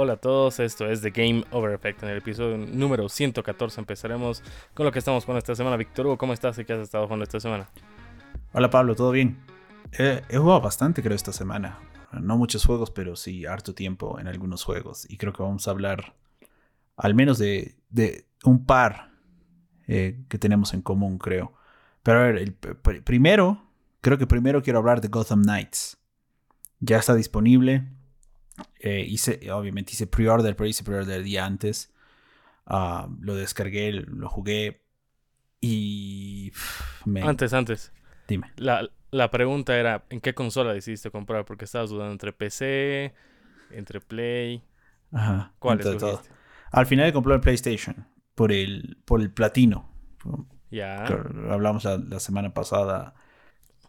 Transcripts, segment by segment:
Hola a todos, esto es The Game Over Effect. En el episodio número 114 empezaremos con lo que estamos jugando esta semana. Víctor Hugo, ¿cómo estás y qué has estado jugando esta semana? Hola Pablo, ¿todo bien? he jugado bastante creo esta semana. No muchos juegos, pero sí harto tiempo en algunos juegos. Y creo que vamos a hablar al menos de, un par eh, que tenemos en común, creo. Pero a ver, primero, creo que primero quiero hablar de Gotham Knights. Ya está disponible eh, hice, obviamente hice pre-order, pero hice pre-order el día antes. Ah, lo descargué, lo jugué y... Antes, antes. Dime. La, la, pregunta era, ¿en qué consola decidiste comprar? Porque estabas dudando entre PC, entre Play. Ajá. ¿Cuál es Al final compré el PlayStation por el, por el platino. Ya. Hablamos la semana pasada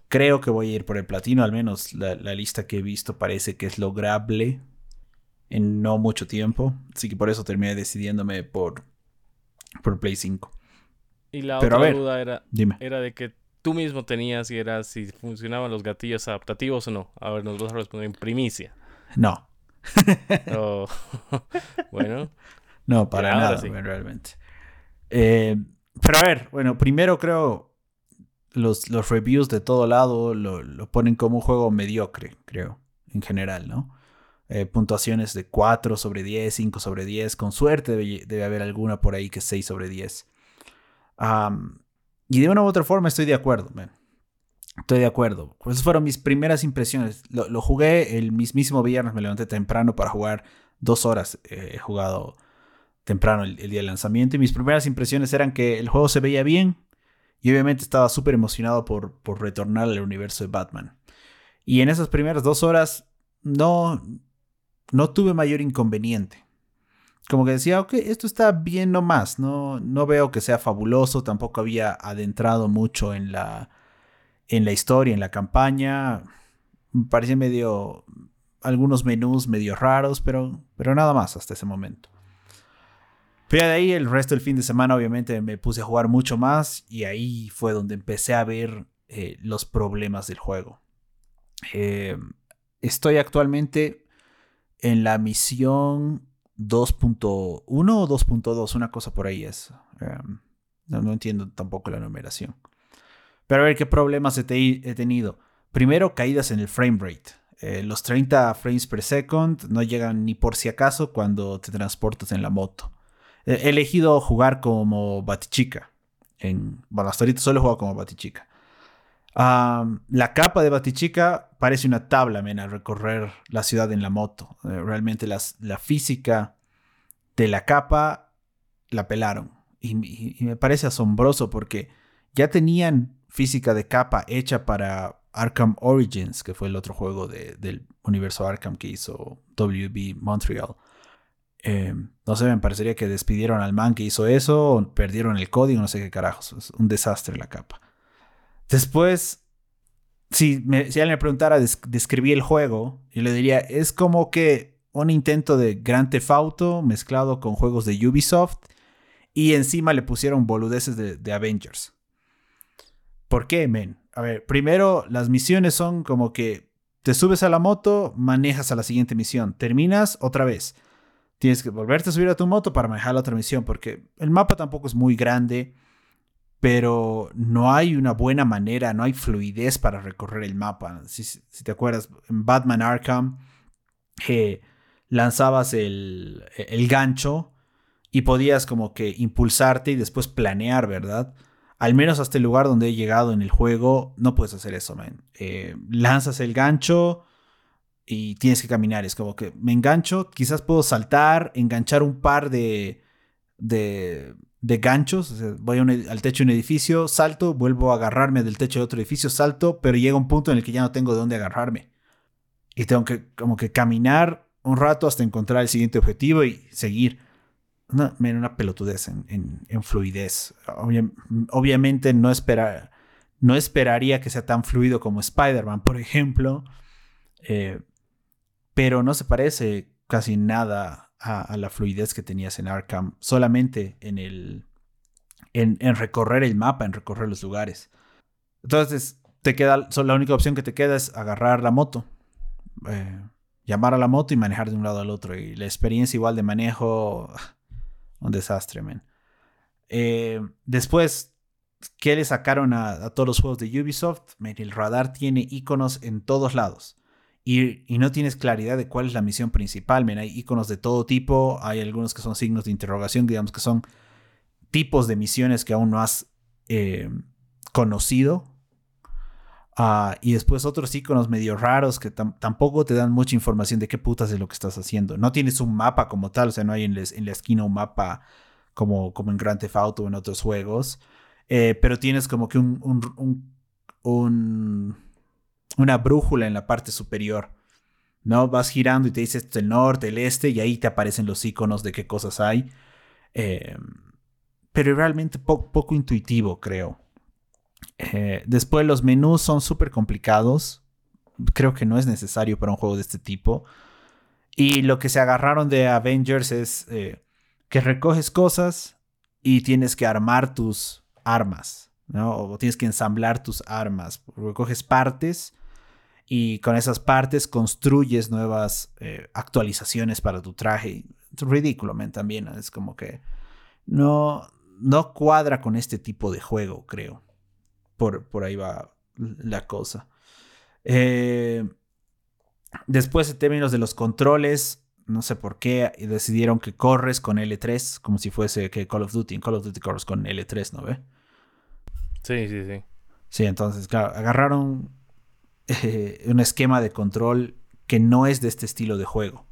Creo que voy a ir por el platino, al menos la, lista que he visto parece que es lograble en no mucho tiempo. Así que por eso terminé decidiéndome por, por Play 5. Y la otra duda era, era de que tú mismo tenías y era si funcionaban los gatillos adaptativos o no. A ver, nos vas a responder en primicia. No. Oh, bueno. No, para nada, realmente. Eh, pero a ver, bueno, primero creo los, reviews de todo lado lo, ponen como un juego mediocre, creo, en general, ¿no? Eh, puntuaciones de 4 sobre 10, 5 sobre 10, con suerte debe, haber alguna por ahí que es 6 sobre 10. y de una u otra forma estoy de acuerdo. Estoy de acuerdo. Esas fueron mis primeras impresiones. Lo, jugué el mismísimo viernes, me levanté temprano para jugar dos horas. Eh, he jugado temprano el, el, día del lanzamiento y mis primeras impresiones eran que el juego se veía bien, y obviamente estaba súper emocionado por, por retornar al universo de Batman. Y en esas primeras dos horas no, no tuve mayor inconveniente. Como que decía, ok, esto está bien nomás, no, no veo que sea fabuloso, tampoco había adentrado mucho en la, en la historia, en la campaña. Me parecía medio, algunos menús medio raros, pero, pero nada más hasta ese momento. Pero de ahí el resto del fin de semana obviamente me puse a jugar mucho más y ahí fue donde empecé a ver eh, los problemas del juego. Eh, estoy actualmente en la misión 2.1 o 2.2, una cosa por ahí es. Em, no, entiendo tampoco la numeración. Pero a ver qué problemas he, tenido. Primero, caídas en el frame rate. Eh, los 30 frames per second no llegan ni por si acaso cuando te transportas en la moto. He elegido jugar como Batichica. En, bueno, hasta ahorita solo he jugado como Batichica. la capa de Batichica parece una tabla, men, al recorrer la ciudad en la moto. Eh, realmente la física de la capa la pelaron. Y, me parece asombroso porque ya tenían física de capa hecha para Arkham Origins, que fue el otro juego del universo Arkham que hizo WB Montreal. Eh, no sé, me parecería que despidieron al man que hizo eso, o perdieron el código, no sé qué carajos. Es un desastre la capa. Después, si, alguien me preguntara, describí el juego, yo le diría, es como que un intento de Grand Theft mezclado con juegos de Ubisoft y encima le pusieron boludeces de, de Avengers. ¿Por qué, men? A ver, primero, las misiones son como que te subes a la moto, manejas a la siguiente misión, terminas otra vez tienes que volverte a subir a tu moto para manejar la otra misión, porque el mapa tampoco es muy grande, pero no hay una buena manera, no hay fluidez para recorrer el mapa. Si, te acuerdas, en Batman Arkham eh, lanzabas el, gancho y podías como que impulsarte y después planear, ¿verdad? Al menos hasta el lugar donde he llegado en el juego, no puedes hacer eso, man. Eh, lanzas el gancho, y tienes que caminar. Es como que me engancho, quizás puedo saltar, enganchar un par de, de, ganchos. voy al techo de un edificio, salto, vuelvo a agarrarme del techo de otro edificio, salto, pero llega un punto en el que ya no tengo de dónde agarrarme. Y tengo que como que caminar un rato hasta encontrar el siguiente objetivo y seguir. Una, una pelotudez en, en, fluidez. obviamente no, espera, no esperaría que sea tan fluido como Spider-Man, por ejemplo. Eh, pero no se parece casi nada a, la fluidez que tenías en Arkham, solamente en el en, recorrer el mapa, en recorrer los lugares. Entonces, te queda, la única opción que te queda es agarrar la moto. Eh, llamar a la moto y manejar de un lado al otro. Y la experiencia igual de manejo, un desastre, man. Eh, después, ¿qué le sacaron a, todos los juegos de Ubisoft? el radar tiene iconos en todos lados. Y, no tienes claridad de cuál es la misión principal. Hay iconos de todo tipo. Hay algunos que son signos de interrogación, digamos que son tipos de misiones que aún no has eh, conocido. Ah, y después otros iconos medio raros que tampoco te dan mucha información de qué putas es lo que estás haciendo. No tienes un mapa como tal, o sea, no hay en, la esquina un mapa como, como en Grand Theft Auto o en otros juegos. Eh, pero tienes como que un, una brújula en la parte superior. ¿no? Vas girando y te dices el norte, el este, y ahí te aparecen los iconos de qué cosas hay. Eh, pero realmente poco intuitivo, creo. Eh, después los menús son súper complicados. Creo que no es necesario para un juego de este tipo. Y lo que se agarraron de Avengers es eh, que recoges cosas y tienes que armar tus armas, ¿no? O tienes que ensamblar tus armas. Recoges partes y con esas partes construyes nuevas eh, actualizaciones para tu traje. Es ridículo, también. Es como que no, no cuadra con este tipo de juego, creo. Por, por ahí va la cosa. Eh, después, en términos de los controles, no sé por qué decidieron que corres con L3, como si fuese que Call of Duty. En Call of Duty corres con L3, ¿no ve? Sí, sí, sí. Sí, entonces, claro, agarraron eh, un esquema de control que no es de este estilo de juego.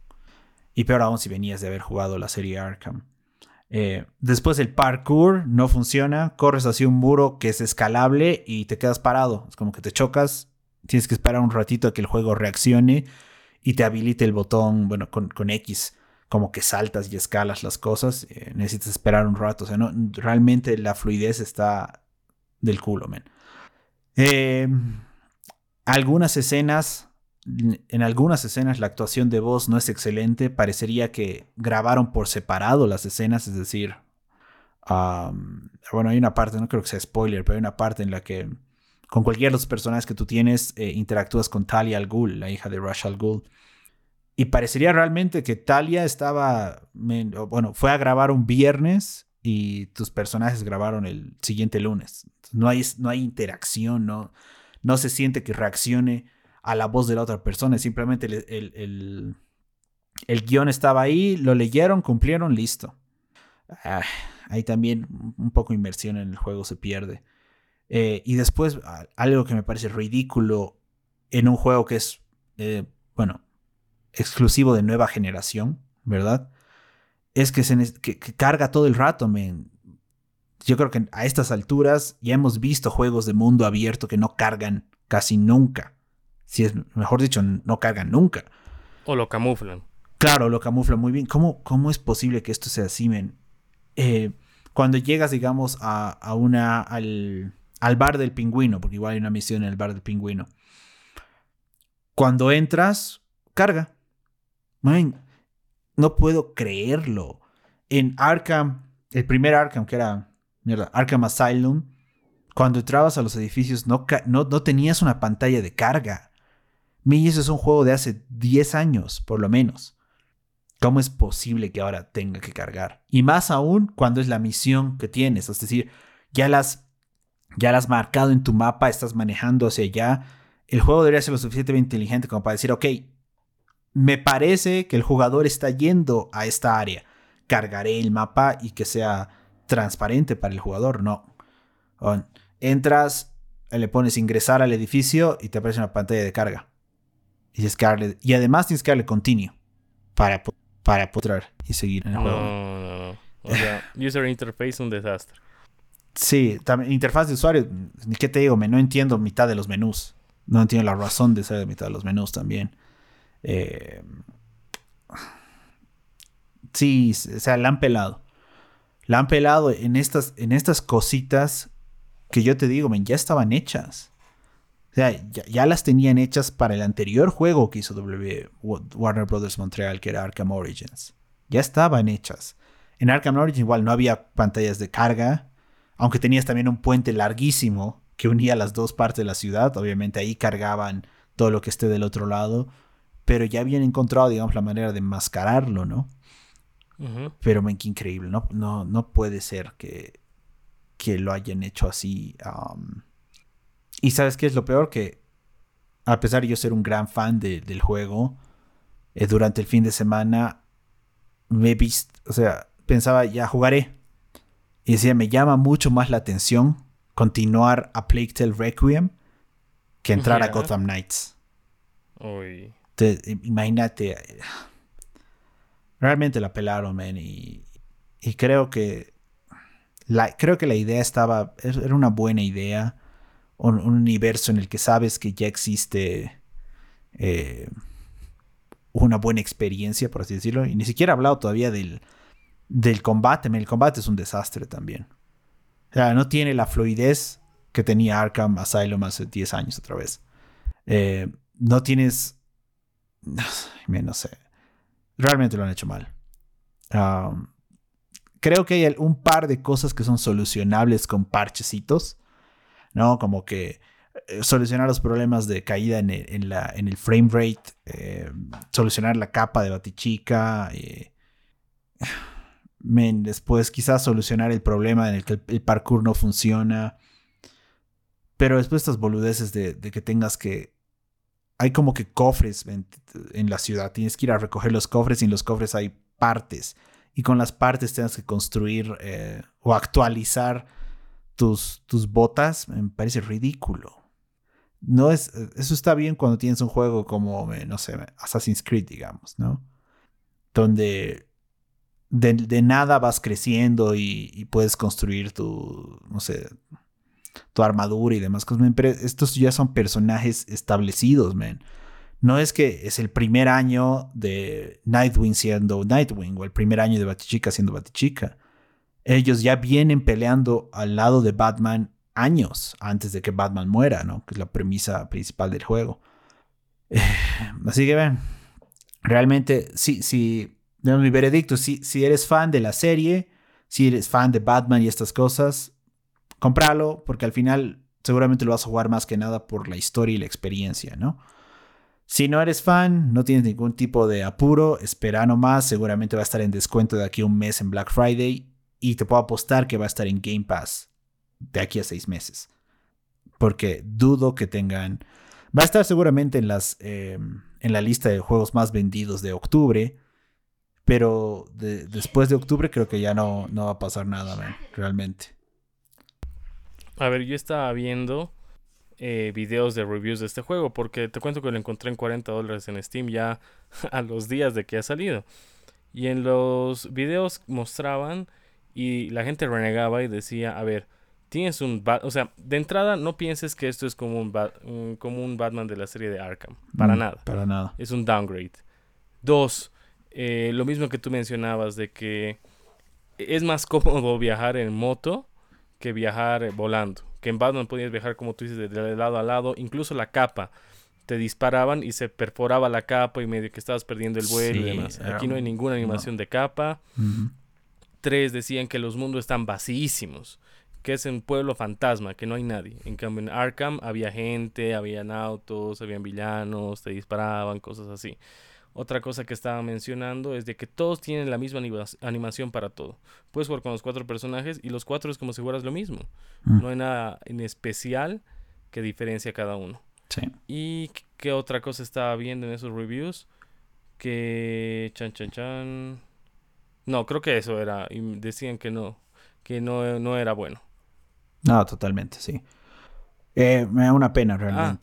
Y peor aún si venías de haber jugado la serie Arkham. Eh, después el parkour no funciona, corres hacia un muro que es escalable y te quedas parado. Es como que te chocas, tienes que esperar un ratito a que el juego reaccione y te habilite el botón, bueno, con, X, como que saltas y escalas las cosas. Eh, necesitas esperar un rato. O sea, no, realmente la fluidez está del culo, men. Eh, algunas escenas en algunas escenas la actuación de voz no es excelente. Parecería que grabaron por separado las escenas, es decir, bueno, hay una parte, no creo que sea spoiler, pero hay una parte en la que con cualquiera de los personajes que tú tienes eh, interactúas con Talia al la hija de Rush al Ghul. Y parecería realmente que Talia estaba, bueno, fue a grabar un viernes y tus personajes grabaron el siguiente lunes. No hay, no hay interacción, no, no se siente que reaccione a la voz de la otra persona. Simplemente el, el, guion estaba ahí, lo leyeron, cumplieron, listo. Ah, ahí también un poco inversión en el juego se pierde. Eh, y después, algo que me parece ridículo en un juego que es, eh, bueno, exclusivo de nueva generación, ¿verdad? Es que, se, que, carga todo el rato. Yo creo que a estas alturas ya hemos visto juegos de mundo abierto que no cargan casi nunca. Si es, mejor dicho, no cargan nunca. O lo camuflan. Claro, lo camuflan muy bien. ¿Cómo, cómo es posible que esto sea así, men? Eh, cuando llegas, digamos, a, una, al, bar del pingüino, porque igual hay una misión en el bar del pingüino. Cuando entras, carga. Man, no puedo creerlo. En Arkham, el primer Arkham, que era Arkham Asylum, cuando entrabas a los edificios no, no, no tenías una pantalla de carga. Mi, eso es un juego de hace 10 años, por lo menos. ¿Cómo es posible que ahora tenga que cargar? Y más aún cuando es la misión que tienes. Es decir, ya las, ya las has marcado en tu mapa, estás manejando hacia allá. El juego debería ser lo suficientemente inteligente como para decir, ok, me parece que el jugador está yendo a esta área. Cargaré el mapa y que sea transparente para el jugador. No. Entras, le pones ingresar al edificio y te aparece una pantalla de carga. Y, además tienes que darle continuo para, para poder y seguir en el juego. No, no, no. O sea, user interface un desastre. Sí, también interfaz de usuario, ni qué te digo, me no entiendo mitad de los menús. No entiendo la razón de ser de mitad de los menús también. Eh, sí, o sea, la han pelado. La han pelado en estas, en estas cositas que yo te digo, ya estaban hechas. O sea, ya, las tenían hechas para el anterior juego que hizo w, Warner Brothers Montreal, que era Arkham Origins. Ya estaban hechas. En Arkham Origins igual no había pantallas de carga, aunque tenías también un puente larguísimo que unía las dos partes de la ciudad. Obviamente ahí cargaban todo lo que esté del otro lado. pero ya habían encontrado, digamos, la manera de mascararlo, ¿no? Pero, men, qué increíble, ¿no? No, no puede ser que, que lo hayan hecho así. y sabes qué es lo peor? Que a pesar de yo ser un gran fan del juego, eh, durante el fin de semana me he visto, o sea, pensaba, ya jugaré. Y decía, me llama mucho más la atención continuar a Plague Tale Requiem que entrar a Gotham Knights. Uy. imagínate. Realmente la pelaron, man. Y, y creo que. La, creo que la idea estaba. Era una buena idea. Un, universo en el que sabes que ya existe. Eh, una buena experiencia, por así decirlo. Y ni siquiera he hablado todavía del, del combate. El combate es un desastre también. O sea, no tiene la fluidez que tenía Arkham Asylum hace 10 años otra vez. Eh, no tienes... No sé. Realmente lo han hecho mal. creo que hay un par de cosas que son solucionables con parchecitos. ¿No? Como que eh, solucionar los problemas de caída en el, frame rate, eh, solucionar la capa de Batichica, eh, después quizás solucionar el problema en el que el, parkour no funciona, pero después estas boludeces de, que tengas que... Hay como que cofres en, la ciudad, tienes que ir a recoger los cofres y en los cofres hay partes. Y con las partes tienes que construir o actualizar tus, tus botas, me parece ridículo. No es, eso está bien cuando tienes un juego como, eh, no sé, Assassin's Creed, digamos, ¿no? Donde de, nada vas creciendo y, puedes construir tu, no sé, tu armadura y demás cosas. estos ya son personajes establecidos, man. No es que es el primer año de Nightwing siendo Nightwing o el primer año de Batichica siendo Batichica. Ellos ya vienen peleando al lado de Batman años antes de que Batman muera, ¿no? Que es la premisa principal del juego. Así que ven, realmente, sí, sí, mi veredicto, si eres fan de la serie, si eres fan de Batman y estas cosas, compralo, porque al final seguramente lo vas a jugar más que nada por la historia y la experiencia, ¿no? Si no eres fan, no tienes ningún tipo de apuro, espera nomás, seguramente va a estar en descuento de aquí a un mes en Black Friday y te puedo apostar que va a estar en Game Pass de aquí a seis meses. Porque dudo que tengan... Va a estar seguramente en, las, em, en la lista de juegos más vendidos de octubre. Pero después de octubre creo que ya no, no va a pasar nada, realmente. A ver, yo estaba viendo eh, videos de reviews de este juego. Porque te cuento que lo encontré en 40 dólares en Steam ya a los días de que ha salido. Y en los videos mostraban y la gente renegaba y decía, a ver, tienes un... o sea, de entrada no pienses que esto es como un, como un Batman de la serie de Arkham. Para mm, nada. Para nada. Es un downgrade. Dos, eh, lo mismo que tú mencionabas de que es más cómodo viajar en moto que viajar volando. Que en Batman podías viajar, como tú dices, de, lado a lado. Incluso la capa. Te disparaban y se perforaba la capa y medio que estabas perdiendo el vuelo y demás. Aquí no hay ninguna animación de capa. Tres, decían que los mundos están vacísimos que es un pueblo fantasma, que no hay nadie. En cambio, en Arkham había gente, habían autos, habían villanos, te disparaban, cosas así. Otra cosa que estaba mencionando es de que todos tienen la misma animación para todo. Puedes jugar con los cuatro personajes y los cuatro es como si fueras lo mismo. Mm. No hay nada en especial que diferencia a cada uno. Sí. ¿Y qué otra cosa estaba viendo en esos reviews? Que... Chan, chan, chan... No, creo que eso era. Y decían que no. Que no, no era bueno. No, totalmente, sí. Eh, me da una pena ah.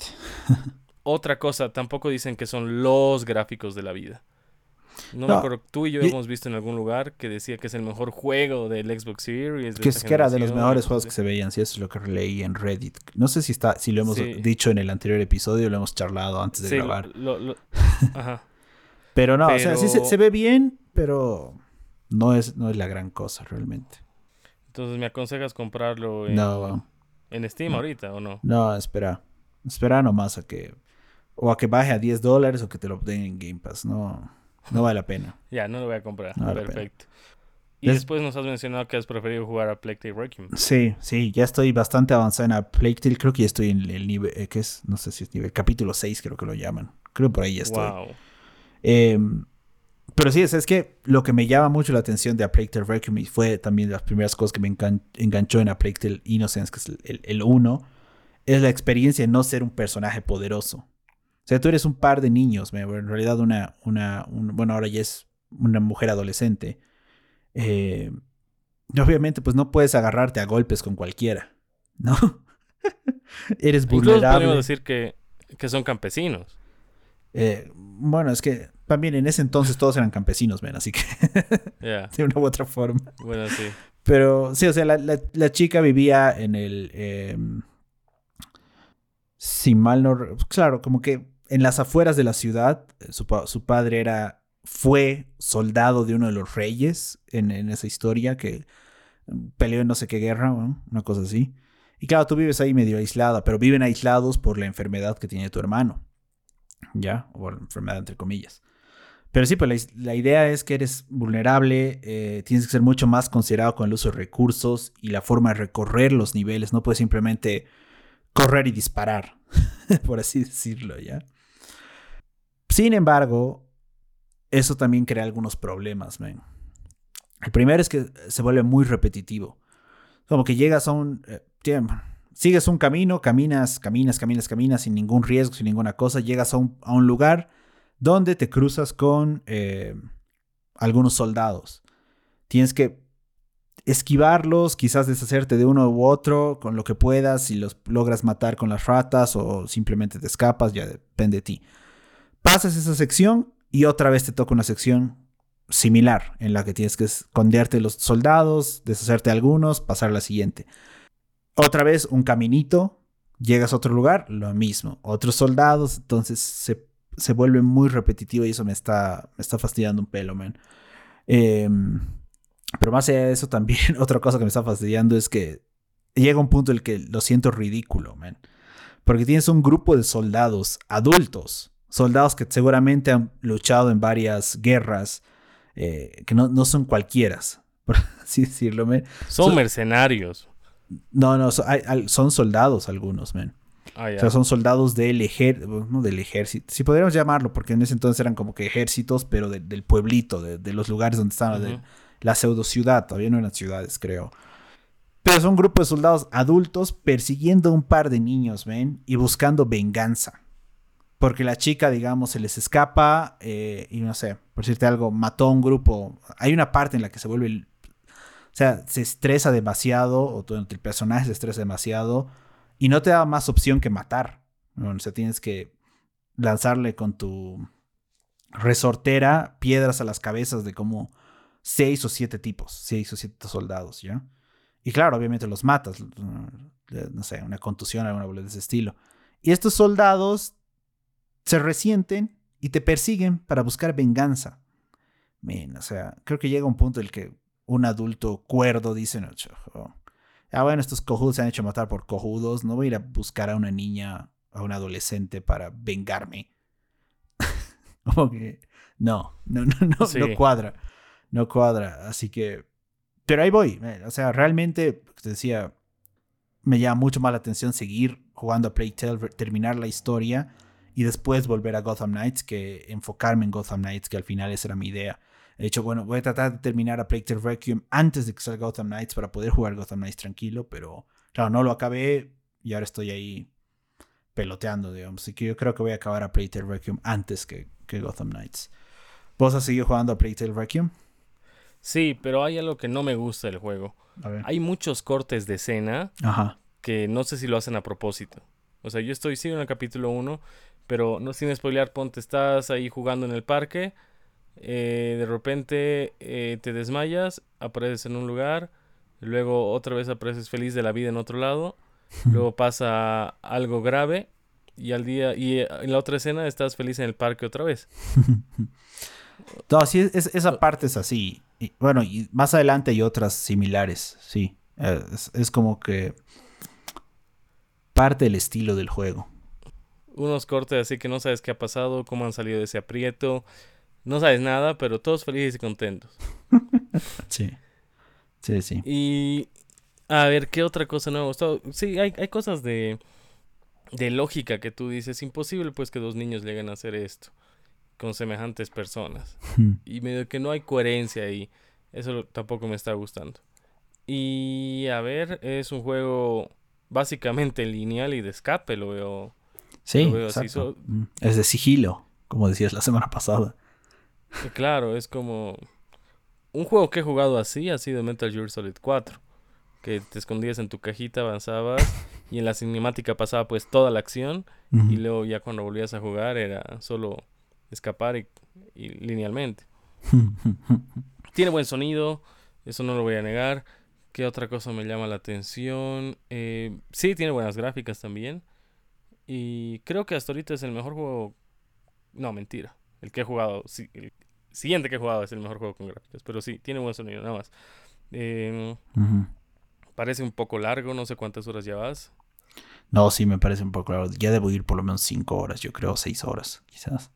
otra cosa, tampoco dicen que son los gráficos de la vida. No, me acuerdo, tú y yo hemos visto en algún lugar que decía que es el mejor juego del Xbox Series. Que, es que era de los mejores juegos que se veían, si eso es lo que leí en Reddit. No sé si está, si lo hemos dicho en el anterior episodio, lo hemos charlado antes de grabar. Ajá. pero no, o sea, sí se, se, ve bien, pero no es, no es la gran cosa realmente. Entonces, ¿me aconsejas comprarlo en, en Steam ahorita o no? No, espera. Espera nomás a que... O a que baje a 10 dólares o que te lo den en Game Pass. No, no vale la pena. ya, no lo voy a comprar. Perfecto. Y después nos has mencionado que has preferido jugar a Plague Tale Requiem. Sí, sí, ya estoy bastante avanzado en a Plague Tale. Creo que ya estoy en el nivel, eh, ¿qué es? No sé si es nivel, capítulo 6 creo que lo llaman. Creo que por ahí ya estoy. Wow. Em, pero sí, es, que lo que me llama mucho la atención de A Plague Tale Requiem y fue también de las primeras cosas que me enganchó en A Plague Tale Innocence, que es el 1, es la experiencia de no ser un personaje poderoso. O sea, tú eres un par de niños, en realidad una, una bueno, ahora ya es una mujer adolescente. Eh, obviamente, pues no puedes agarrarte a golpes con cualquiera, ¿no? eres vulnerable. Podemos decir que, que son campesinos. Eh, bueno, es que también en ese entonces todos eran campesinos, ven, así que de una u otra forma. Bueno, sí. Pero sí, o sea, la, chica vivía en el... Em, si mal no... Claro, como que en las afueras de la ciudad, su, su, padre era... Fue soldado de uno de los reyes en, esa historia que peleó en no sé qué guerra, una cosa así. Y claro, tú vives ahí medio aislada, pero viven aislados por la enfermedad que tiene tu hermano. ¿Ya? O la enfermedad entre comillas. Pero sí, pues la, idea es que eres vulnerable, eh, tienes que ser mucho más considerado con el uso de recursos y la forma de recorrer los niveles. No puedes simplemente correr y disparar, por así decirlo, ¿ya? Sin embargo, eso también crea algunos problemas, man. El primero es que se vuelve muy repetitivo. Como que llegas a un... Eh, sigues un camino, caminas, caminas, caminas, caminas sin ningún riesgo, sin ninguna cosa, llegas a un, a un lugar donde te cruzas con eh, algunos soldados. Tienes que esquivarlos, quizás deshacerte de uno u otro con lo que puedas, si los logras matar con las ratas o simplemente te escapas, ya depende de ti. Pasas esa sección y otra vez te toca una sección similar en la que tienes que esconderte los soldados, deshacerte de algunos, pasar a la siguiente. Otra vez un caminito, llegas a otro lugar, lo mismo. Otros soldados, entonces se se vuelve muy repetitivo y eso me está, me está fastidiando un pelo, man. Em, pero más allá de eso, también otra cosa que me está fastidiando es que llega un punto en el que lo siento ridículo, man. Porque tienes un grupo de soldados adultos, soldados que seguramente han luchado en varias guerras, eh, que no, no, son cualquieras, por así decirlo, man. Son, mercenarios. No, no, son soldados algunos, man. Ah, o sea, son soldados del, del ejército, si podríamos llamarlo, porque en ese entonces eran como que ejércitos, pero del pueblito, de, los lugares donde estaba la pseudo ciudad, todavía no eran ciudades, creo. Pero son un grupo de soldados adultos persiguiendo a un par de niños, ¿ven? Y buscando venganza. Porque la chica, digamos, se les escapa eh, y no sé, por decirte algo, mató a un grupo. Hay una parte en la que se vuelve... o sea, se estresa demasiado, o el personaje se estresa demasiado y no te da más opción que matar. O sea, tienes que lanzarle con tu resortera piedras a las cabezas de como seis o siete tipos, seis o siete soldados, ¿ya? Y claro, obviamente los matas, no sé, una contusión, alguna de ese estilo. Y estos soldados se resienten y te persiguen para buscar venganza. o sea, creo que llega un punto en el que un adulto cuerdo dice, no, ah, bueno, estos cojudos se han hecho matar por cojudos, no voy a ir a buscar a una niña, a un adolescente para vengarme. Como que no, no, no, no, no cuadra, no cuadra, así que, pero ahí voy, o sea, realmente, te decía, me llama mucho más la atención seguir jugando a Plague Tale, terminar la historia y después volver a Gotham Knights que enfocarme en Gotham Knights, que al final esa era mi idea. De hecho, bueno, voy a tratar de terminar a Plague Requiem antes de que salga Gotham Knights para poder jugar Gotham Knights tranquilo, pero claro, no lo acabé y ahora estoy ahí peloteando, digamos. Así que yo creo que voy a acabar a Plague Requiem antes que, que Gotham Knights. ¿Vos has seguido jugando a Plague Requiem? Sí, pero hay algo que no me gusta del juego. Hay muchos cortes de escena que no sé si lo hacen a propósito. O sea, yo estoy sí en el capítulo 1, pero no sin spoilear, ponte, estás ahí jugando en el parque eh, de repente eh, te desmayas, apareces en un lugar, luego otra vez apareces feliz de la vida en otro lado, luego pasa algo grave y al día y eh, en la otra escena estás feliz en el parque otra vez. no, sí, es, esa parte es así. Y, bueno, y más adelante hay otras similares, sí. Es, es como que parte del estilo del juego. Unos cortes así que no sabes qué ha pasado, cómo han salido de ese aprieto, no sabes nada, pero todos felices y contentos. sí. Sí, sí. Y a ver, ¿qué otra cosa no me gustó? Sí, hay, hay cosas de, de lógica que tú dices, imposible pues que dos niños lleguen a hacer esto. con semejantes personas. Hmm. Y medio que no hay coherencia ahí. Eso tampoco me está gustando. Y a ver, es un juego básicamente lineal y de escape, lo veo. Sí, así, so- Mm. Es de sigilo, como decías la semana pasada. Y Claro, es como... Un juego que he jugado así ha sido Metal Gear Solid 4. Que te escondías en tu cajita, avanzabas y en la cinemática pasaba pues toda la acción y luego ya cuando volvías a jugar era solo escapar y, y linealmente. Tiene buen sonido, eso no lo voy a negar. ¿Qué otra cosa me llama la atención? Eh, sí, tiene buenas gráficas también. Y creo que hasta ahorita es el mejor juego. No, mentira. El que he jugado. Sí, el siguiente que he jugado es el mejor juego con gráficas. Pero sí, tiene buen sonido, nada más. Eh, Ujú. parece un poco largo, no sé cuántas horas llevas. No, sí, me parece un poco claro. Ya debo ir por lo menos 5 horas, yo creo, 6 horas, quizás.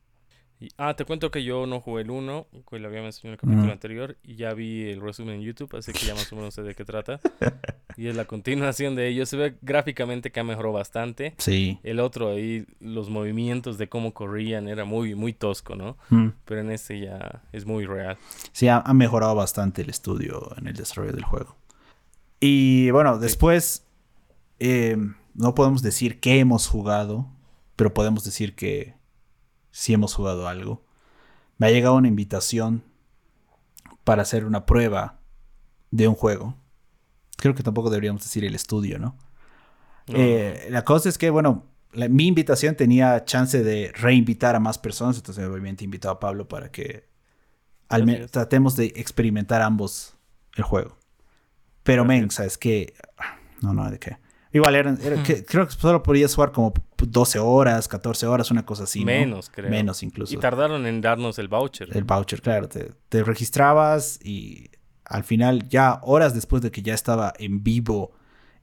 Y- ah, te cuento que yo no jugué el 1, que lo había mencionado en el capítulo anterior, y ya vi el resumen en YouTube, así que ya más o menos sé de qué trata. y es la continuación de ello. Se ve gráficamente que ha mejorado bastante. Sí. El otro ahí, los movimientos de cómo corrían, era muy, muy tosco, ¿no? Mm. Pero en este ya es muy real. Sí, ha, ha mejorado bastante el estudio en el desarrollo del juego. Y bueno, después eh, no podemos decir que hemos jugado, pero podemos decir que sí hemos jugado algo. Me ha llegado una invitación para hacer una prueba de un juego. Creo que tampoco deberíamos decir el estudio, ¿no? No, Eh, la cosa es que, bueno, la- mi invitación tenía chance de reinvitar a más personas, entonces obviamente he invitado a Pablo para que al Así me- es. tratemos de experimentar ambos el juego. Pero, men, es. ¿sabes qué? No, no, ¿de qué? Igual, eran, era que- creo que solo podías jugar como 12 horas, 14 horas, una cosa así, ¿no? Menos, creo. Menos incluso. Y tardaron en darnos el voucher. El voucher, claro. Te, te registrabas y al final, ya horas después de que ya estaba en vivo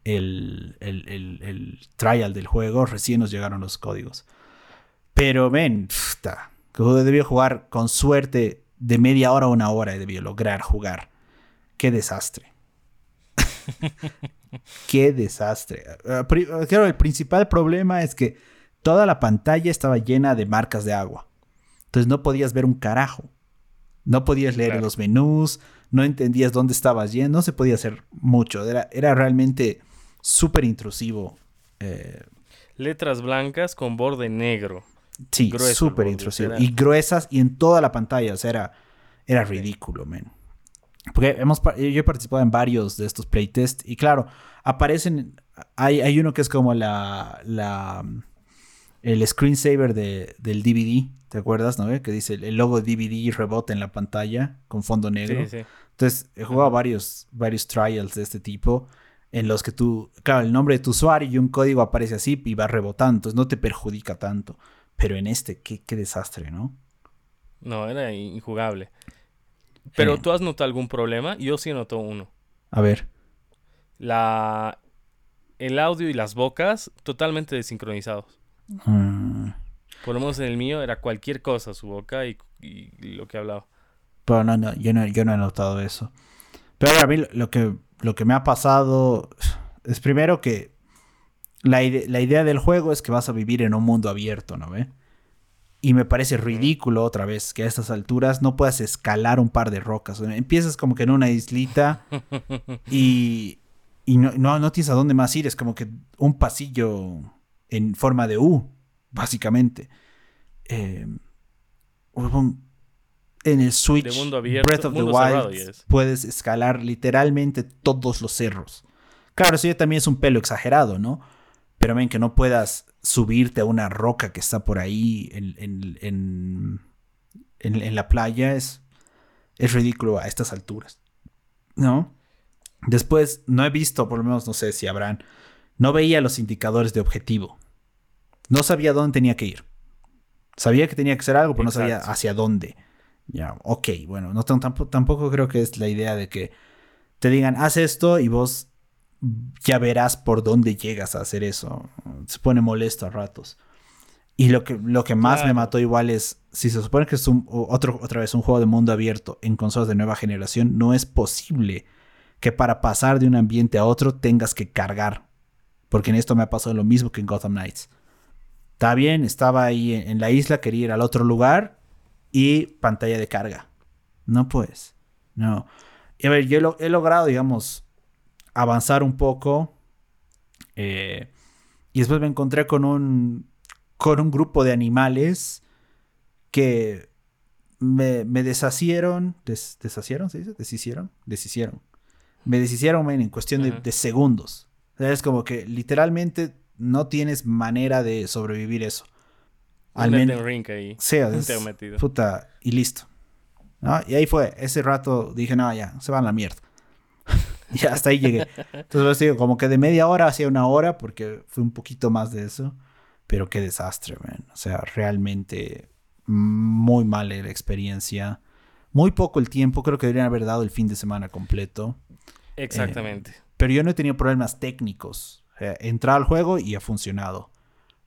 el, el- el- el trial del juego, recién nos llegaron los códigos. Pero, ven, puta, que debió jugar con suerte de media hora a una hora y debió lograr jugar. Qué desastre. Qué desastre. Eh, Claro, el principal problema es que toda la pantalla estaba llena de marcas de agua. Entonces no podías ver un carajo. No podías leer Claro. los menús, no entendías dónde estabas yendo, no se podía hacer mucho. Era, era realmente súper intrusivo. Eh, Letras blancas con borde negro. sí, súper intrusivo. era- Y gruesas y en toda la pantalla. O sea, era, era ridículo, men. Porque hemos, yo he participado en varios de estos playtests y claro, aparecen, hay, hay uno que es como la, la el screensaver de, del DVD, ¿te acuerdas? ¿No? Que dice el logo de DVD rebota en la pantalla con fondo negro. Sí, sí. Entonces, he jugado varios, varios trials de este tipo en los que tú, claro, el nombre de tu usuario y un código aparece así y va rebotando, entonces no te perjudica tanto. Pero en este, qué, qué desastre, ¿no? No, era injugable. Pero tú has notado algún problema? Yo sí noto uno. A ver. La... El audio y las bocas totalmente desincronizados. mm, Por lo menos en el mío era cualquier cosa, su boca y, y lo que hablaba. pero no, no, yo no, yo no he notado eso. Pero a mí lo- que, lo que me ha pasado es primero que la, ide- la idea del juego es que vas a vivir en un mundo abierto, ¿no ve? Y me parece ridículo otra vez que a estas alturas no puedas escalar un par de rocas. Empiezas como que en una islita y, y no, no, no tienes a dónde más ir. Es como que un pasillo en forma de U, básicamente. Eh, huevón, en el Switch De mundo abierto, Breath of the mundo Wild puedes escalar literalmente todos los cerros. Claro, eso ya también es un pelo exagerado, ¿no? Pero ven que no puedas subirte a una roca que está por ahí en, en- en- en- en la playa es, es ridículo a estas alturas. ¿No? Después, no he visto, por lo menos no sé si habrán, no veía los indicadores de objetivo. No sabía dónde tenía que ir. Sabía que tenía que hacer algo, pero no sabía hacia dónde. Ya, ok, bueno, no, tam- tampoco, tampoco creo que es la idea de que te digan, haz esto y vos ya verás por dónde llegas a hacer eso. Se pone molesto a ratos. Y lo que, lo que más me mató igual es, si se supone que es un, otro, otra vez un juego de mundo abierto en consolas de nueva generación, no es posible que para pasar de un ambiente a otro tengas que cargar. Porque en esto me ha pasado lo mismo que en Gotham Knights. Está bien, estaba ahí en, en la isla, quería ir al otro lugar y pantalla de carga. No puedes. No. Y a ver, yo he logrado, digamos, avanzar un poco. Eh, y después me encontré con un, con un grupo de animales que me, me deshacieron. ¿Deshacieron? ¿Se dice? ¿Deshicieron? Deshicieron. Me deshicieron en cuestión de, segundos. es como que literalmente no tienes manera de sobrevivir eso. Al menos. Sí, puta, y listo. Y ahí fue. Ese rato dije, no, ya, se van a la mierda. y hasta ahí llegué. Entonces, digo, como que de media hora hacia una hora, porque fue un poquito más de eso. Pero qué desastre, man. O sea, realmente muy mala la experiencia. Muy poco el tiempo. Creo que deberían haber dado el fin de semana completo. Exactamente. Eh, pero yo no he tenido problemas técnicos. He entrado al juego y ha funcionado.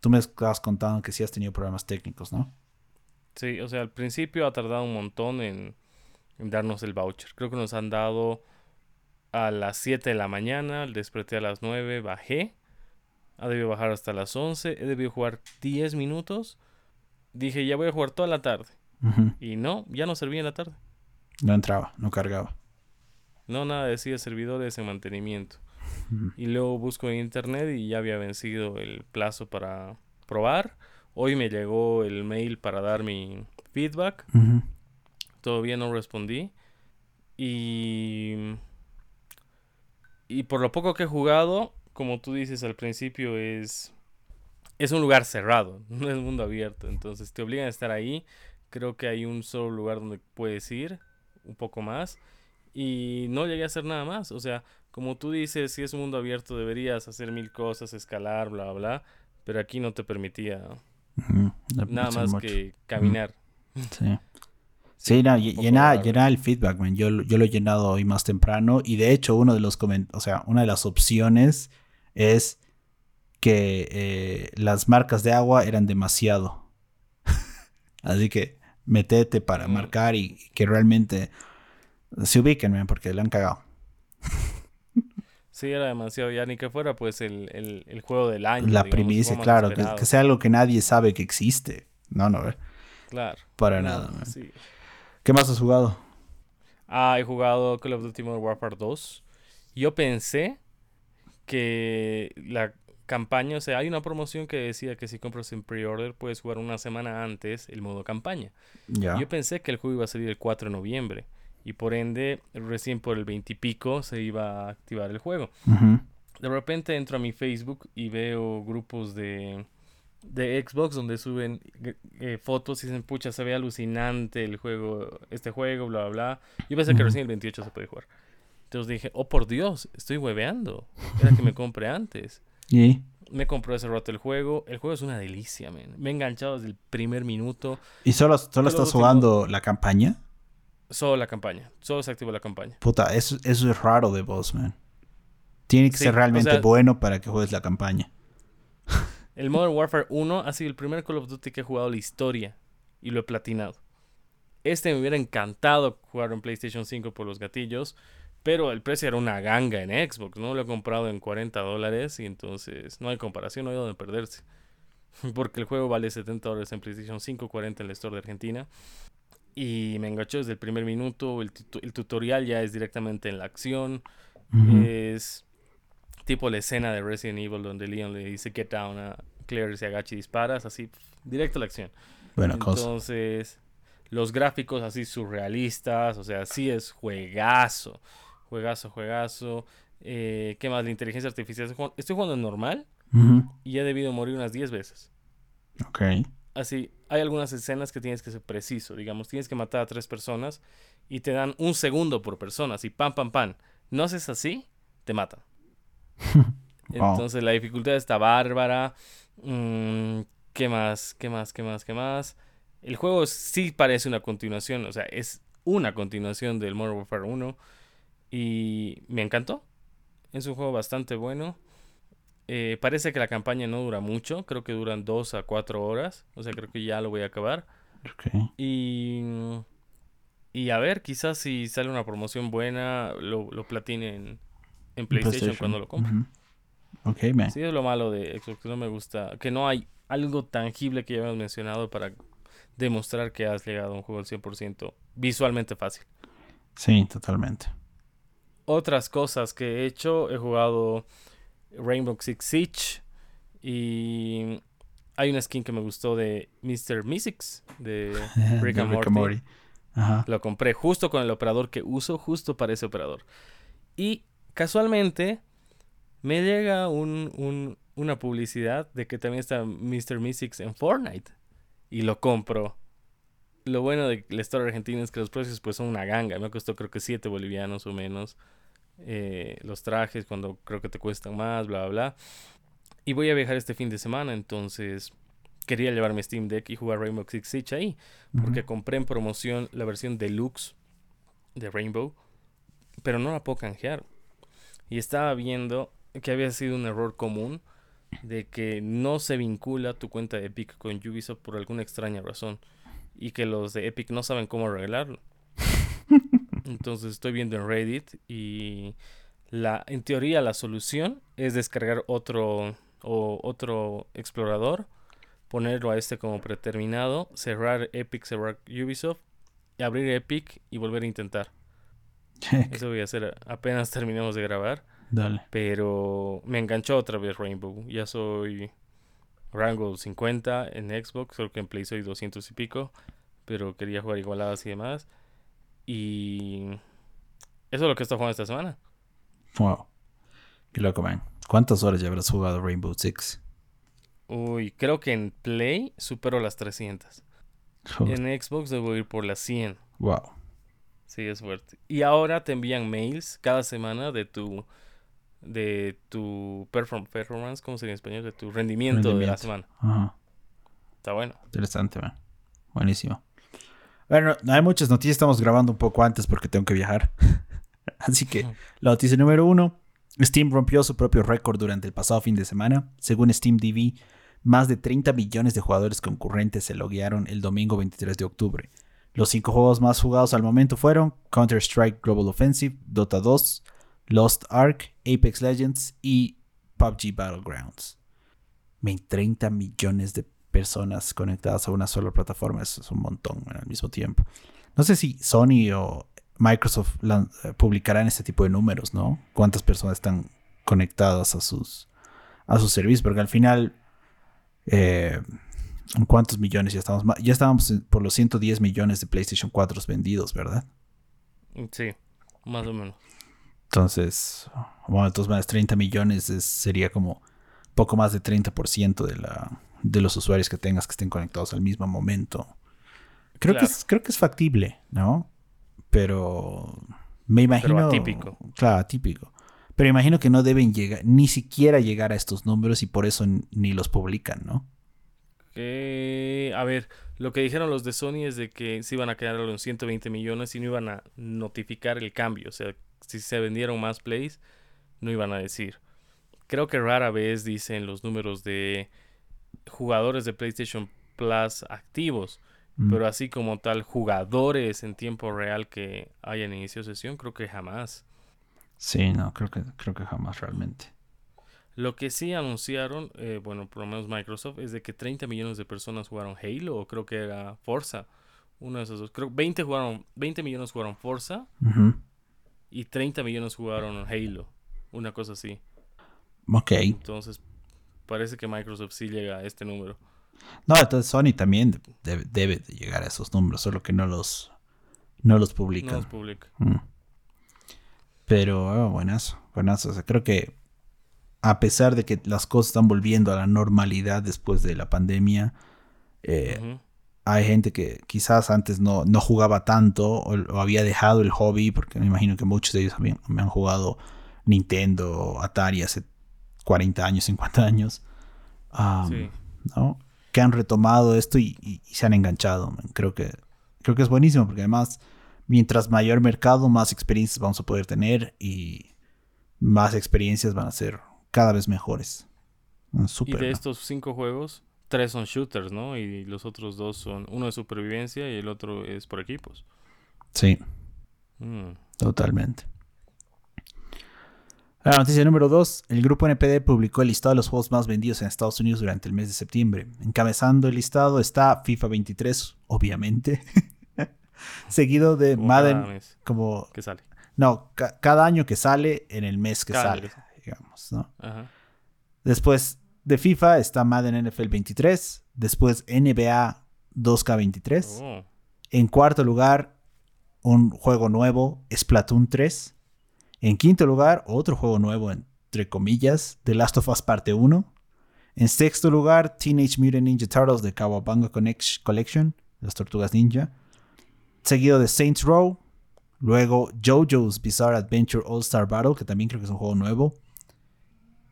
Tú me estabas contando que sí has tenido problemas técnicos, ¿no? Sí, o sea, al principio ha tardado un montón en, darnos el voucher. Creo que nos han dado a las 7 de la mañana, desperté a las 9, bajé. Ha debido bajar hasta las 11, he debido jugar 10 minutos. Dije, ya voy a jugar toda la tarde. Y no, ya no servía en la tarde. No entraba, no cargaba. No, nada, decía servidores en mantenimiento. Y luego busco en internet y ya había vencido el plazo para probar. Hoy me llegó el mail para dar mi feedback. Todavía no respondí. Y... Y por lo poco que he jugado, como tú dices al principio, es... Es un lugar cerrado, no es mundo abierto. Entonces te obligan a estar ahí. Creo que hay un solo lugar donde puedes ir, un poco más y no llegué a hacer nada más. O sea, como tú dices, si es un mundo abierto deberías hacer mil cosas, escalar, bla, bla, pero aquí no te permitía nada más que caminar. Sí. Sí, no, llena, el feedback, man. Yo, yo lo he llenado hoy más temprano y de hecho uno de los o sea, una de las opciones es que eh, las marcas de agua eran demasiado. Así que metete para marcar y que realmente se ubiquen, porque le han cagado. Sí, era demasiado. Ya ni que fuera, pues, el, el, juego del año. La primicia, claro. Que, sea algo que nadie sabe que existe. No, no, Claro. Para nada, ¿Qué más has jugado? Ah, he jugado Call of Duty Modern Warfare 2. Yo pensé que la campaña, o sea, hay una promoción que decía que si compras en pre-order puedes jugar una semana antes el modo campaña. Ya. Yo pensé que el juego iba a salir el 4 de noviembre y por ende recién por el 20 y pico se iba a activar el juego. De repente entro a mi Facebook y veo grupos de, de Xbox donde suben eh, fotos y dicen, pucha, se ve alucinante el juego, este juego, bla, bla, bla. Yo pensé que recién el 28 se puede jugar. Entonces dije, oh por Dios, estoy hueveando. Era que me compré antes. ¿Y? Me compró ese rato el juego. El juego es una delicia, man. Me he enganchado desde el primer minuto. ¿Y solo, solo estás jugando la campaña? Solo la campaña. Solo se activa la campaña. Puta, eso, eso es raro de vos, man. Tiene que ser realmente bueno para que juegues la campaña. El Modern Warfare 1 ha sido el primer Call of Duty que he jugado la historia. Y lo he platinado. Este me hubiera encantado jugar en PlayStation 5 por los gatillos. Pero el precio era una ganga en Xbox, ¿no? Lo he comprado en 40 dólares y entonces no hay comparación, no hay donde perderse. Porque el juego vale 70 dólares en PlayStation 5, 40 en el store de Argentina. Y me enganchó desde el primer minuto. El, tutorial ya es directamente en la acción. Es tipo la escena de Resident Evil donde Leon le dice get down a Claire se agacha y disparas. Así, directo a la acción. Bueno, Entonces, los gráficos así surrealistas. O sea, sí es juegazo. Juegazo, juegazo. Eh, ¿Qué más? La inteligencia artificial. Estoy jugando en normal. Y he debido morir unas 10 veces. Ok así, hay algunas escenas que tienes que ser preciso, digamos, tienes que matar a tres personas y te dan un segundo por persona, así, pam, pam, pam. No haces así, te matan. Entonces la dificultad está bárbara. Mm, ¿Qué más? ¿Qué más? ¿Qué más? ¿Qué más? El juego sí parece una continuación, o sea, es una continuación del Modern Warfare 1 y me encantó. Es un juego bastante bueno. Eh, parece que la campaña no dura mucho, creo que duran dos a cuatro horas, o sea, creo que ya lo voy a acabar. Y, y a ver, quizás si sale una promoción buena, lo, lo platine en, PlayStation, cuando lo compre. Ok, man. Sí, es lo malo de Xbox, que no me gusta, que no hay algo tangible que ya hemos mencionado para demostrar que has llegado a un juego al 100% visualmente fácil. Sí, totalmente. Otras cosas que he hecho, he jugado Rainbow Six Siege y hay una skin que me gustó de Mr. Mystics de Rick and Morty. Lo compré justo con el operador que uso, justo para ese operador. Y casualmente me llega un, una publicidad de que también está Mr. Mystics en Fortnite. Y lo compro. Lo bueno del store argentino es que los precios pues son una ganga. Me costó creo que 7 bolivianos o menos. Eh, los trajes cuando creo que te cuestan más, bla, bla, bla. Y voy a viajar este fin de semana, entonces quería llevarme Steam Deck y jugar Rainbow Six Siege ahí. Porque compré en promoción la versión deluxe de Rainbow. Pero no la puedo canjear. Y estaba viendo que había sido un error común de que no se vincula tu cuenta de Epic con Ubisoft por alguna extraña razón y que los de Epic no saben cómo arreglarlo. Entonces estoy viendo en Reddit y la en teoría la solución es descargar otro o otro explorador, ponerlo a este como predeterminado, cerrar Epic, cerrar Ubisoft, y abrir Epic y volver a intentar. Eso voy a hacer apenas terminemos de grabar. Dale. Pero me enganchó otra vez Rainbow. Ya soy rango 50 en Xbox, solo que en Play soy 200 y pico. Pero quería jugar igualadas y demás. Y eso es lo que estoy jugando esta semana. Wow. Qué loco, man. ¿Cuántas horas ya habrás jugado Rainbow Six? Uy, creo que en Play supero las 300. En Xbox debo ir por las 100. Wow. Sí, es fuerte. Y ahora te envían mails cada semana de tu de tu performance, ¿cómo sería en español? De tu rendimiento, de la semana. Ajá. Está bueno. Interesante, man. Buenísimo. Bueno, no hay muchas noticias, estamos grabando un poco antes porque tengo que viajar. Así que la noticia número uno, Steam rompió su propio récord durante el pasado fin de semana. Según SteamDB, más de 30 millones de jugadores concurrentes se loguearon el domingo 23 de octubre. Los cinco juegos más jugados al momento fueron Counter-Strike Global Offensive, Dota 2, Lost Ark, Apex Legends y PUBG Battlegrounds. 30 millones de personas conectadas a una sola plataforma, eso es un montón al mismo tiempo. No sé si Sony o Microsoft eh, publicarán este tipo de números, ¿no? Cuántas personas están conectadas a sus, a sus servicios, porque al final, eh, ¿cuántos millones ya estamos? Ya estábamos por los 110 millones de PlayStation 4 vendidos, ¿verdad? Sí, más o menos. Entonces, bueno, entonces más 30 millones sería como poco más de 30% de, la, de los usuarios que tengas que estén conectados al mismo momento. Creo, que, es, creo que es factible, ¿no? Pero me imagino... Pero atípico. Claro, atípico. Pero imagino que no deben llegar, ni siquiera llegar a estos números y por eso ni los publican, ¿no? A ver, lo que dijeron los de Sony es de que se iban a quedar en 120 millones y no iban a notificar el cambio. O sea, si se vendieron más plays, no iban a decir. Creo que rara vez dicen los números de jugadores de PlayStation Plus activos. Mm. Pero así como tal, jugadores en tiempo real que hayan iniciado sesión, creo que jamás. Sí, no, creo que, creo que jamás realmente. Lo que sí anunciaron, eh, bueno, por lo menos Microsoft, es de que 30 millones de personas jugaron Halo, o creo que era Forza. Uno de esos dos. Creo 20 jugaron, 20 millones jugaron Forza y 30 millones jugaron Halo. Una cosa así. Ok. Entonces, parece que Microsoft sí llega a este número. No, entonces Sony también debe, de llegar a esos números, solo que no los, no los publican. No los publica. Mm. Pero, oh, buenazo, buenazo. O sea, creo que a pesar de que las cosas están volviendo a la normalidad después de la pandemia, eh, hay gente que quizás antes no, no jugaba tanto o, había dejado el hobby, porque me imagino que muchos de ellos habían, me han jugado Nintendo, Atari hace 40 años, 50 años, ¿no? que han retomado esto y, se han enganchado. Creo que, creo que es buenísimo, porque además, mientras mayor mercado, más experiencias vamos a poder tener y más experiencias van a ser cada vez mejores. y de estos cinco juegos, tres son shooters, ¿no? Y los otros dos son, uno de supervivencia y el otro es por equipos. Sí. Mm. Totalmente. La noticia número 2. El grupo NPD publicó el listado de los juegos más vendidos en Estados Unidos durante el mes de septiembre. Encabezando el listado está FIFA 23, obviamente. Seguido de Madden, como... que sale. No, ca- cada año que sale en el mes que Cada sale, mes. Digamos, ¿no? Ajá. Después de FIFA está Madden NFL 23. Después NBA 2K23. Oh, En cuarto lugar, un juego nuevo, Splatoon 3. En quinto lugar, otro juego nuevo, entre comillas, The Last of Us Parte 1. En sexto lugar, Teenage Mutant Ninja Turtles de Kawabanga Collection, las tortugas ninja. Seguido de Saints Row. Luego JoJo's Bizarre Adventure All Star Battle, que también creo que es un juego nuevo.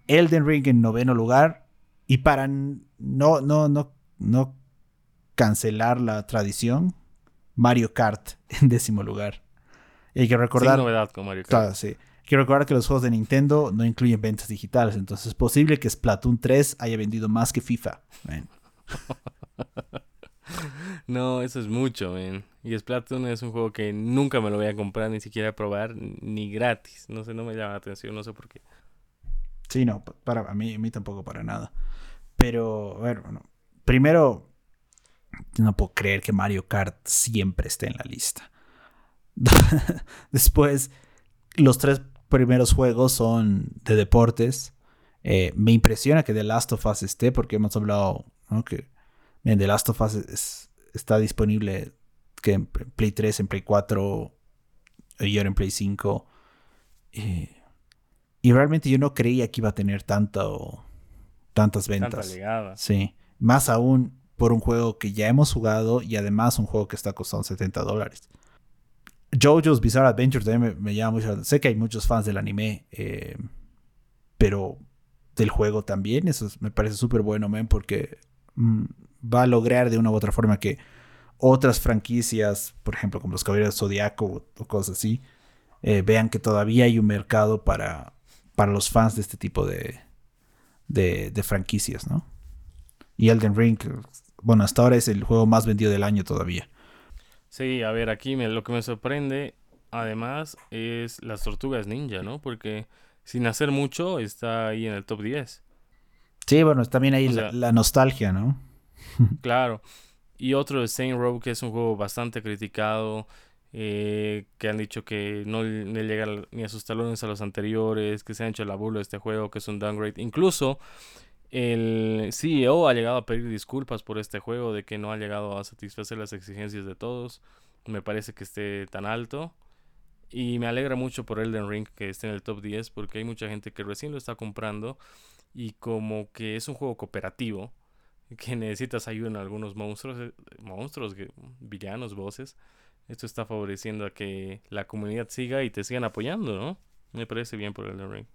Elden Ring en noveno lugar. Y para no, no, no, no cancelar la tradición, Mario Kart en décimo lugar. Y hay que recordar, Sin novedad con Mario Kart. claro, sí. Hay que recordar que los juegos de Nintendo no incluyen ventas digitales, entonces es posible que Splatoon 3 haya vendido más que FIFA. Man. No, eso es mucho, man. Y Splatoon es un juego que nunca me lo voy a comprar, ni siquiera probar, ni gratis. No sé, no me llama la atención, no sé por qué. Sí, no, pa- para a mí, tampoco para nada. Pero, a ver, bueno, primero, no puedo creer que Mario Kart siempre esté en la lista. Después, los tres primeros juegos son de deportes. Eh, me impresiona que The Last of Us esté, porque hemos hablado. Que The Last of Us es- está disponible que en Play 3, en Play 4 y ahora en Play 5. Eh, y realmente yo no creía que iba a tener tanto, tantas Tanta ventas. legada. Sí. Más aún por un juego que ya hemos jugado y además un juego que está costando 70 dólares. JoJo's Bizarre Adventure también me, me llama mucho. Sé que hay muchos fans del anime, eh, pero del juego también. Eso es- me parece súper bueno, man, porque mm, va a lograr de una u otra forma que otras franquicias, por ejemplo, como los Caballeros Zodiaco o, o cosas así, eh, vean que todavía hay un mercado para, para los fans de este tipo de, de, de franquicias, ¿no? Y Elden Ring, bueno, hasta ahora es el juego más vendido del año todavía. Sí, a ver, aquí me- lo que me sorprende, además, es las tortugas ninja, ¿no? Porque sin hacer mucho está ahí en el top 10. Sí, bueno, también ahí O la, sea- la nostalgia, ¿no? Claro. Y otro es Saint Row, que es un juego bastante criticado, eh, que han dicho que no le llega al- ni a sus talones a los anteriores, que se han hecho la burla de este juego, que es un downgrade. Incluso el CEO ha llegado a pedir disculpas por este juego, de que no ha llegado a satisfacer las exigencias de todos. Me parece que esté tan alto. Y me alegra mucho por Elden Ring que esté en el top 10, porque hay mucha gente que recién lo está comprando. Y como que es un juego cooperativo, que necesitas ayuda en algunos monstruos, eh, monstruos, villanos, voces. Esto está favoreciendo a que la comunidad siga y te sigan apoyando, ¿no? Me parece bien por Elden Ring.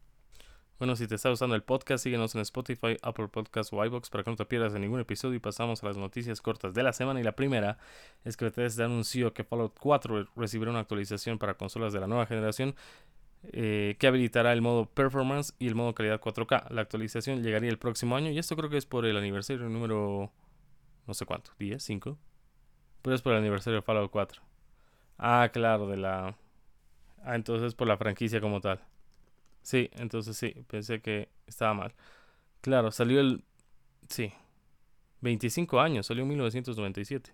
Bueno, si te está gustando el podcast, síguenos en Spotify, Apple Podcasts o iVoox para que no te pierdas de ningún episodio y pasamos a las noticias cortas de la semana. Y la primera es que Bethesda anunció que Fallout 4 recibirá una actualización para consolas de la nueva generación eh, que habilitará el modo Performance y el modo Calidad 4K. La actualización llegaría el próximo año y esto creo que es por el aniversario número no sé cuánto, 10, 5. Pero es por el aniversario de Fallout 4. Ah, claro, de la... Ah, entonces por la franquicia como tal. Sí, entonces sí, pensé que estaba mal. Claro, salió el... Sí. 25 años, salió en 1997.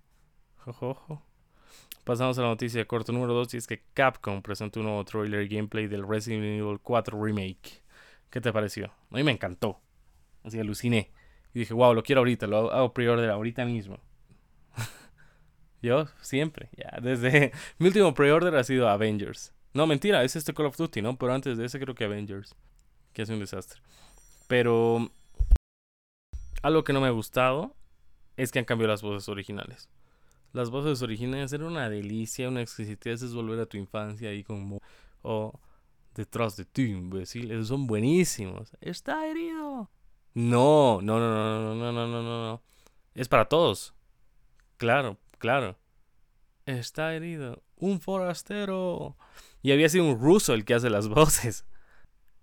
Jojojo. Ojo. Pasamos a la noticia corto número 2 y es que Capcom presentó un nuevo trailer gameplay del Resident Evil 4 Remake. ¿Qué te pareció? A mí me encantó. Así aluciné. Y dije, wow, lo quiero ahorita, lo hago, hago pre-order ahorita mismo. Yo siempre, ya, desde mi último pre-order ha sido Avengers. No, mentira, es este Call of Duty, ¿no? Pero antes de ese creo que Avengers, que es un desastre. Pero algo que no me ha gustado es que han cambiado las voces originales. Las voces originales eran una delicia, una exquisitez, es volver a tu infancia ahí como... O detrás de ti, imbécil, esos son buenísimos. Está herido. No, no, no, no, no, no, no, no, no, no. Es para todos. Claro, claro. Está herido. Un forastero. Y había sido un ruso el que hace las voces.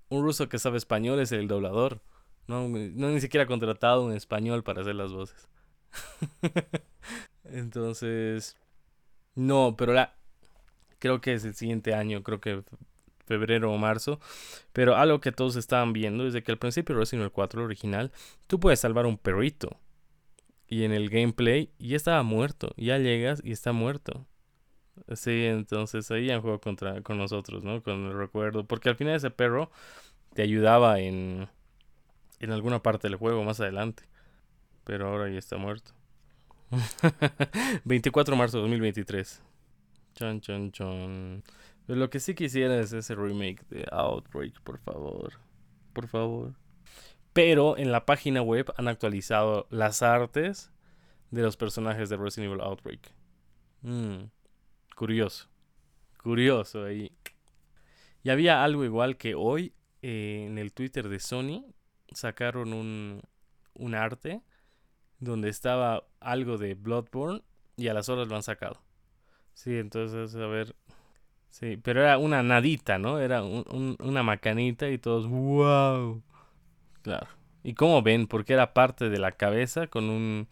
Un ruso que sabe español es el doblador. No, no ni siquiera ha contratado un español para hacer las voces. Entonces, no, pero la, creo que es el siguiente año. Creo que febrero o marzo. Pero algo que todos estaban viendo es de que al principio Resident Evil 4 original, tú puedes salvar un perrito. Y en el gameplay ya estaba muerto. Ya llegas y está muerto. Sí, entonces ahí han jugado contra, con nosotros, ¿no? Con el recuerdo. Porque al final ese perro te ayudaba en, en alguna parte del juego más adelante. Pero ahora ya está muerto. 24 de marzo de 2023. Chon, chon, chon. Pero lo que sí quisiera es ese remake de Outbreak, por favor. Por favor. Pero en la página web han actualizado las artes de los personajes de Resident Evil Outbreak. Mm, curioso. Curioso ahí. Y había algo igual que hoy eh, en el Twitter de Sony sacaron un, un arte donde estaba algo de Bloodborne y a las horas lo han sacado. Sí, entonces, a ver. Sí, pero era una nadita, ¿no? Era una macanita y todos, wow. Claro. ¿Y cómo ven? Porque era parte de la cabeza con un.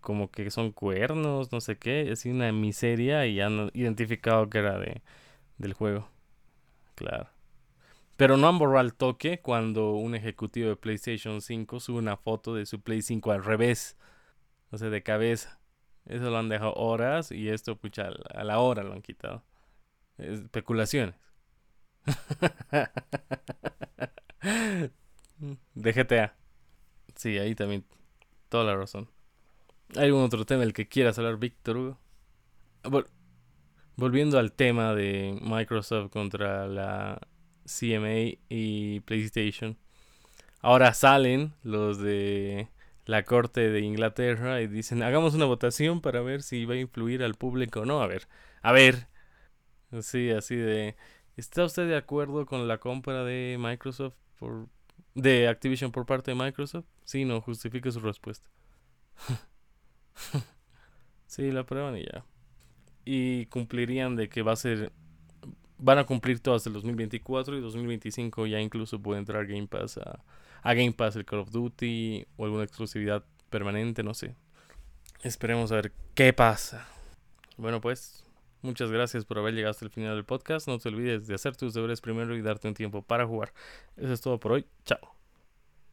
Como que son cuernos, no sé qué. Así una miseria y han identificado que era de, del juego. Claro. Pero no han borrado el toque cuando un ejecutivo de PlayStation 5 sube una foto de su Play 5 al revés. O sea, de cabeza. Eso lo han dejado horas y esto, pucha, a la hora lo han quitado. Especulaciones. de GTA. Sí, ahí también. Toda la razón. ¿Hay algún otro tema del que quieras hablar, Víctor Hugo? volviendo al tema de Microsoft contra la CMA y PlayStation. Ahora salen los de la corte de Inglaterra y dicen, hagamos una votación para ver si va a influir al público o no. A ver, a ver. Sí, así de... ¿Está usted de acuerdo con la compra de Microsoft por... de Activision por parte de Microsoft? Sí, no, justifique su respuesta. sí, la prueban y ya. Y cumplirían de que va a ser van a cumplir todas el 2024 y 2025 ya incluso puede entrar Game Pass a, a, Game Pass el Call of Duty o alguna exclusividad permanente, no sé. Esperemos a ver qué pasa. Bueno, pues muchas gracias por haber llegado hasta el final del podcast. No te olvides de hacer tus deberes primero y darte un tiempo para jugar. Eso es todo por hoy. Chao.